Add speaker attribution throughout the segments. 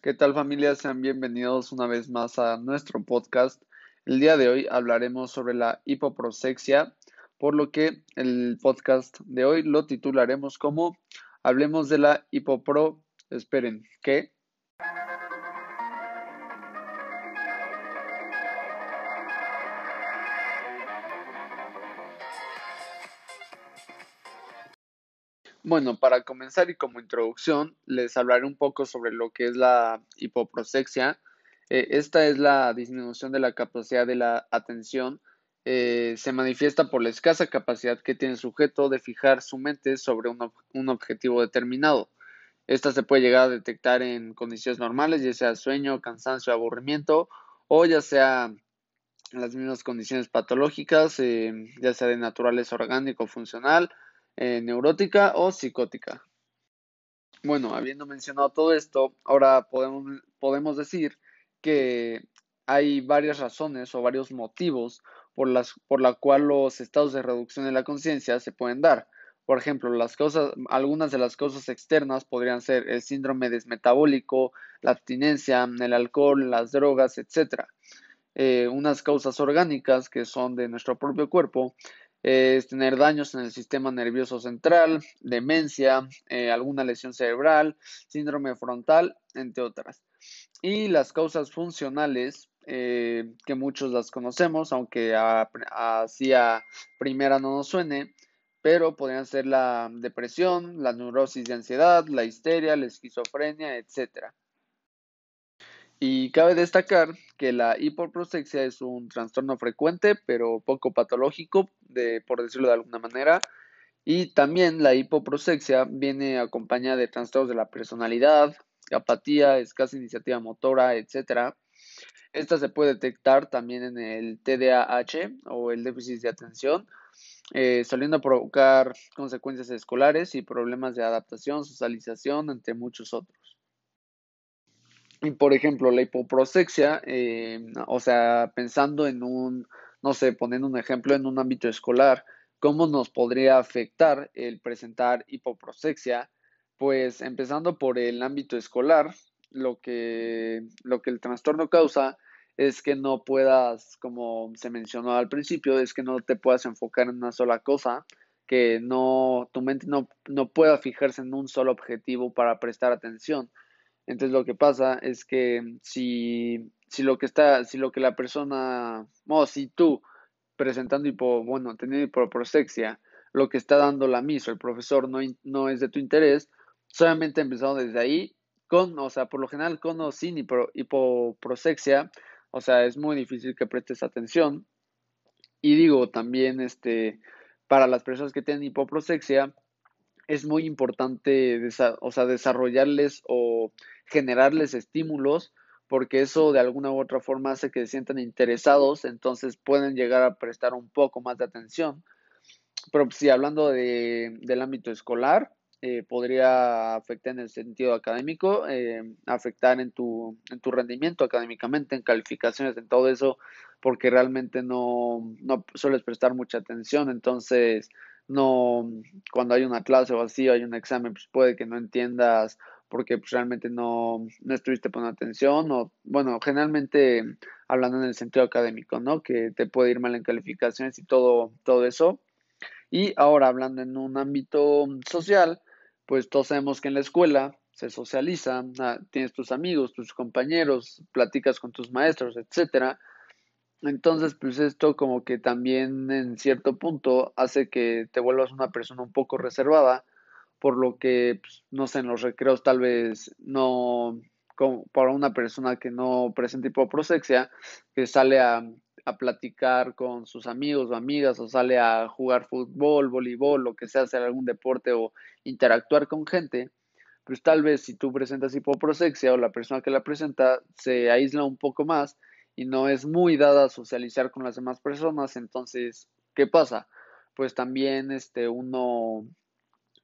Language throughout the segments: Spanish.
Speaker 1: ¿Qué tal familia? Sean bienvenidos una vez más a nuestro podcast. El día de hoy hablaremos sobre la hipoprosexia, por lo que el podcast de hoy lo titularemos como Hablemos de la hipopro... Esperen, ¿qué? Bueno, para comenzar y como introducción, les hablaré un poco sobre lo que es la hipoprosexia. Eh, esta es la disminución de la capacidad de la atención. Eh, se manifiesta por la escasa capacidad que tiene el sujeto de fijar su mente sobre un, objetivo determinado. Esta se puede llegar a detectar en condiciones normales, ya sea sueño, cansancio, aburrimiento, o ya sea en las mismas condiciones patológicas, eh, ya sea de naturaleza orgánico funcional, eh, neurótica o psicótica. Bueno, habiendo mencionado todo esto, ahora podemos, podemos decir que hay varias razones o varios motivos por las por la cual los estados de reducción de la conciencia se pueden dar. Por ejemplo, las algunas de las causas externas podrían ser el síndrome desmetabólico, la abstinencia, el alcohol, las drogas, etc. Eh, unas causas orgánicas que son de nuestro propio cuerpo es tener daños en el sistema nervioso central, demencia, eh, alguna lesión cerebral, síndrome frontal, entre otras. Y las causas funcionales, eh, que muchos las conocemos, aunque así a primera no nos suene, pero podrían ser la depresión, la neurosis de ansiedad, la histeria, la esquizofrenia, etc. Y cabe destacar que la hipoprosexia es un trastorno frecuente, pero poco patológico, de, por decirlo de alguna manera. Y también la hipoprosexia viene acompañada de trastornos de la personalidad, apatía, escasa iniciativa motora, etc. Esta se puede detectar también en el TDAH o el déficit de atención, eh, soliendo provocar consecuencias escolares y problemas de adaptación, socialización, entre muchos otros. Y por ejemplo, la hipoprosexia, eh, o sea, pensando en un, no sé, poniendo un ejemplo en un ámbito escolar, ¿cómo nos podría afectar el presentar hipoprosexia? Pues empezando por el ámbito escolar, lo que, lo que el trastorno causa es que no puedas, como se mencionó al principio, es que no te puedas enfocar en una sola cosa, que no, tu mente no, no pueda fijarse en un solo objetivo para prestar atención entonces lo que pasa es que si, si lo que está, si lo que la persona, o si tú presentando hipo, bueno, teniendo hipoprosexia, lo que está dando la misa, el profesor no, no es de tu interés, solamente empezando desde ahí, con, o sea, por lo general con o sin hipoprosexia, o sea, es muy difícil que prestes atención. Y digo también, este, para las personas que tienen hipoprosexia, es muy importante o sea, desarrollarles o generarles estímulos porque eso de alguna u otra forma hace que se sientan interesados, entonces pueden llegar a prestar un poco más de atención. Pero si hablando de, del ámbito escolar, eh, podría afectar en el sentido académico, eh, afectar en tu, en tu rendimiento académicamente, en calificaciones, en todo eso, porque realmente no, no sueles prestar mucha atención, entonces no, cuando hay una clase o así, hay un examen, pues puede que no entiendas porque pues, realmente no, no estuviste poniendo atención o, bueno, generalmente hablando en el sentido académico, ¿no? Que te puede ir mal en calificaciones y todo, todo eso. Y ahora hablando en un ámbito social, pues todos sabemos que en la escuela se socializa, ah, tienes tus amigos, tus compañeros, platicas con tus maestros, etcétera entonces, pues esto como que también en cierto punto hace que te vuelvas una persona un poco reservada, por lo que, pues, no sé, en los recreos tal vez no, como para una persona que no presenta hipoprosexia, que sale a, a platicar con sus amigos o amigas, o sale a jugar fútbol, voleibol, lo que sea, hacer algún deporte o interactuar con gente, pues tal vez si tú presentas hipoprosexia o la persona que la presenta se aísla un poco más y no es muy dada a socializar con las demás personas, entonces, ¿qué pasa? Pues también este uno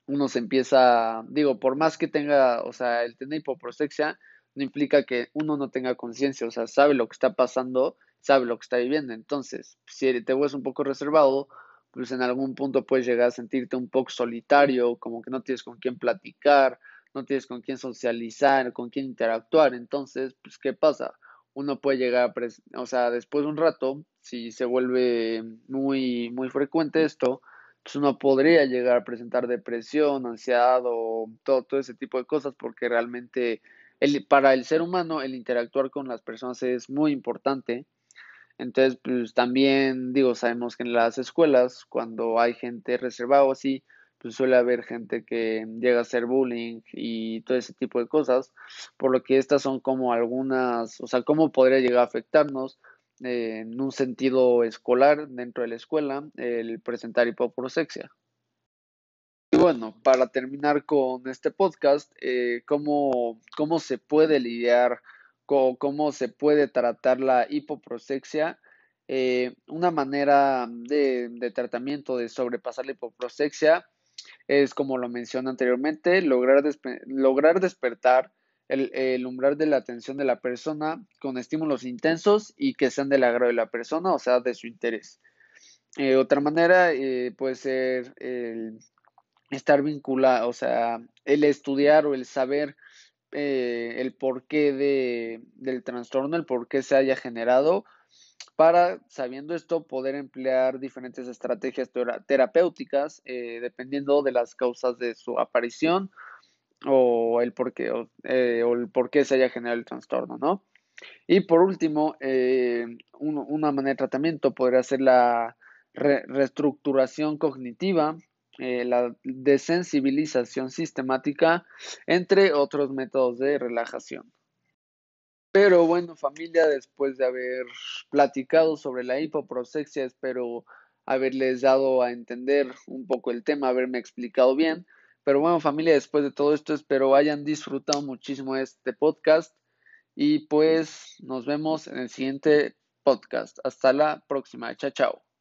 Speaker 1: uno se empieza, digo, por más que tenga, o sea, el tener hipoprosexia no implica que uno no tenga conciencia, o sea, sabe lo que está pasando sabe lo que está viviendo. Entonces, si te vuelves un poco reservado, pues en algún punto puedes llegar a sentirte un poco solitario, como que no tienes con quién platicar, no tienes con quién socializar, con quién interactuar. Entonces, pues, ¿qué pasa? Uno puede llegar a, o sea, después de un rato, si se vuelve muy, muy frecuente esto, pues uno podría llegar a presentar depresión, ansiedad o todo, todo ese tipo de cosas, porque realmente el, para el ser humano el interactuar con las personas es muy importante. Entonces, pues también digo, sabemos que en las escuelas, cuando hay gente reservada o así, pues suele haber gente que llega a hacer bullying y todo ese tipo de cosas, por lo que estas son como algunas, o sea, cómo podría llegar a afectarnos en un sentido escolar dentro de la escuela el presentar hipoprosexia. Y bueno, para terminar con este podcast, eh, ¿cómo, ¿cómo se puede lidiar cómo se puede tratar la hipoprosexia. Eh, una manera de, tratamiento de sobrepasar la hipoprosexia es, como lo mencioné anteriormente, lograr, despertar el, umbral de la atención de la persona con estímulos intensos y que sean del agrado de la persona, o sea, de su interés. Eh, otra manera eh, puede ser el estar vinculado, o sea, el estudiar o el saber eh, el porqué de, del trastorno, el por qué se haya generado, para, sabiendo esto, poder emplear diferentes estrategias terapéuticas eh, dependiendo de las causas de su aparición o el por qué, o, eh, el se haya generado el trastorno, ¿no? Y por último, una manera de tratamiento podría ser la reestructuración cognitiva, eh, la desensibilización sistemática, entre otros métodos de relajación. Pero bueno, familia, después de haber platicado sobre la hipoprosexia, espero haberles dado a entender un poco el tema, haberme explicado bien. Pero bueno, familia, después de todo esto, espero hayan disfrutado muchísimo este podcast y pues nos vemos en el siguiente podcast. Hasta la próxima. Chao, chao.